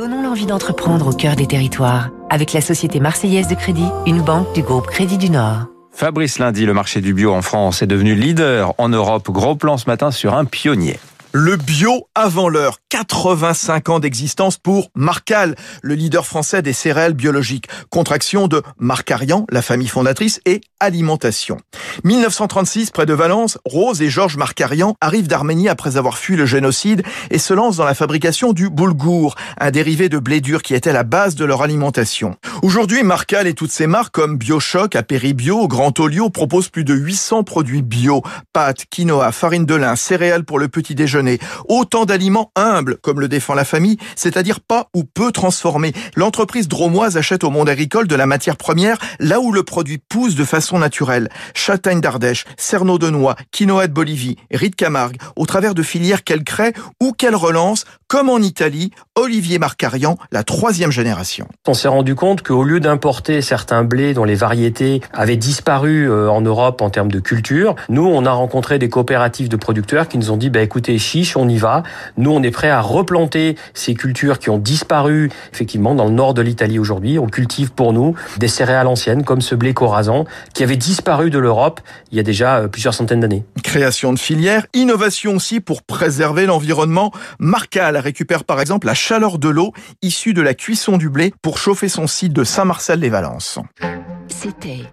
Donnons l'envie d'entreprendre au cœur des territoires avec la Société Marseillaise de Crédit, une banque du groupe Crédit du Nord. Fabrice Lundi, le marché du bio en France est devenu leader en Europe. Gros plan ce matin sur un pionnier. Le bio avant l'heure. 85 ans d'existence pour Marcal, le leader français des céréales biologiques. Contraction de Marcarian, la famille fondatrice, et alimentation. 1936, près de Valence, Rose et Georges Marcarian arrivent d'Arménie après avoir fui le génocide et se lancent dans la fabrication du boulgour, un dérivé de blé dur qui était la base de leur alimentation. Aujourd'hui, Marcal et toutes ses marques comme Biochoc, Apéribio, Grand Olio proposent plus de 800 produits bio, pâtes, quinoa, farine de lin, céréales pour le petit déjeuner, autant d'aliments humbles comme le défend la famille, c'est-à-dire pas ou peu transformés. L'entreprise dromoise achète au monde agricole de la matière première là où le produit pousse de façon naturelle. Châtaigne d'Ardèche, Cerneau de Noix, quinoa de Bolivie, riz de Camargue, au travers de filières qu'elle crée ou qu'elle relance, comme en Italie, Olivier Marcarian, la troisième génération. On s'est rendu compte qu'au lieu d'importer certains blés dont les variétés avaient disparu euh, en Europe en termes de culture, nous, on a rencontré des coopératives de producteurs qui nous ont dit, bah, écoutez, chiche, on y va. Nous, on est prêt à replanter ces cultures qui ont disparu, effectivement, dans le nord de l'Italie aujourd'hui. On cultive pour nous des céréales anciennes, comme ce blé corazan, qui avait disparu de l'Europe il y a déjà euh, plusieurs centaines d'années. Création de filières, innovation aussi pour préserver l'environnement. Marcal récupère par exemple la chaleur de l'eau issue de la cuisson du blé pour chauffer son site Saint-Marcel-les-Valences. C'était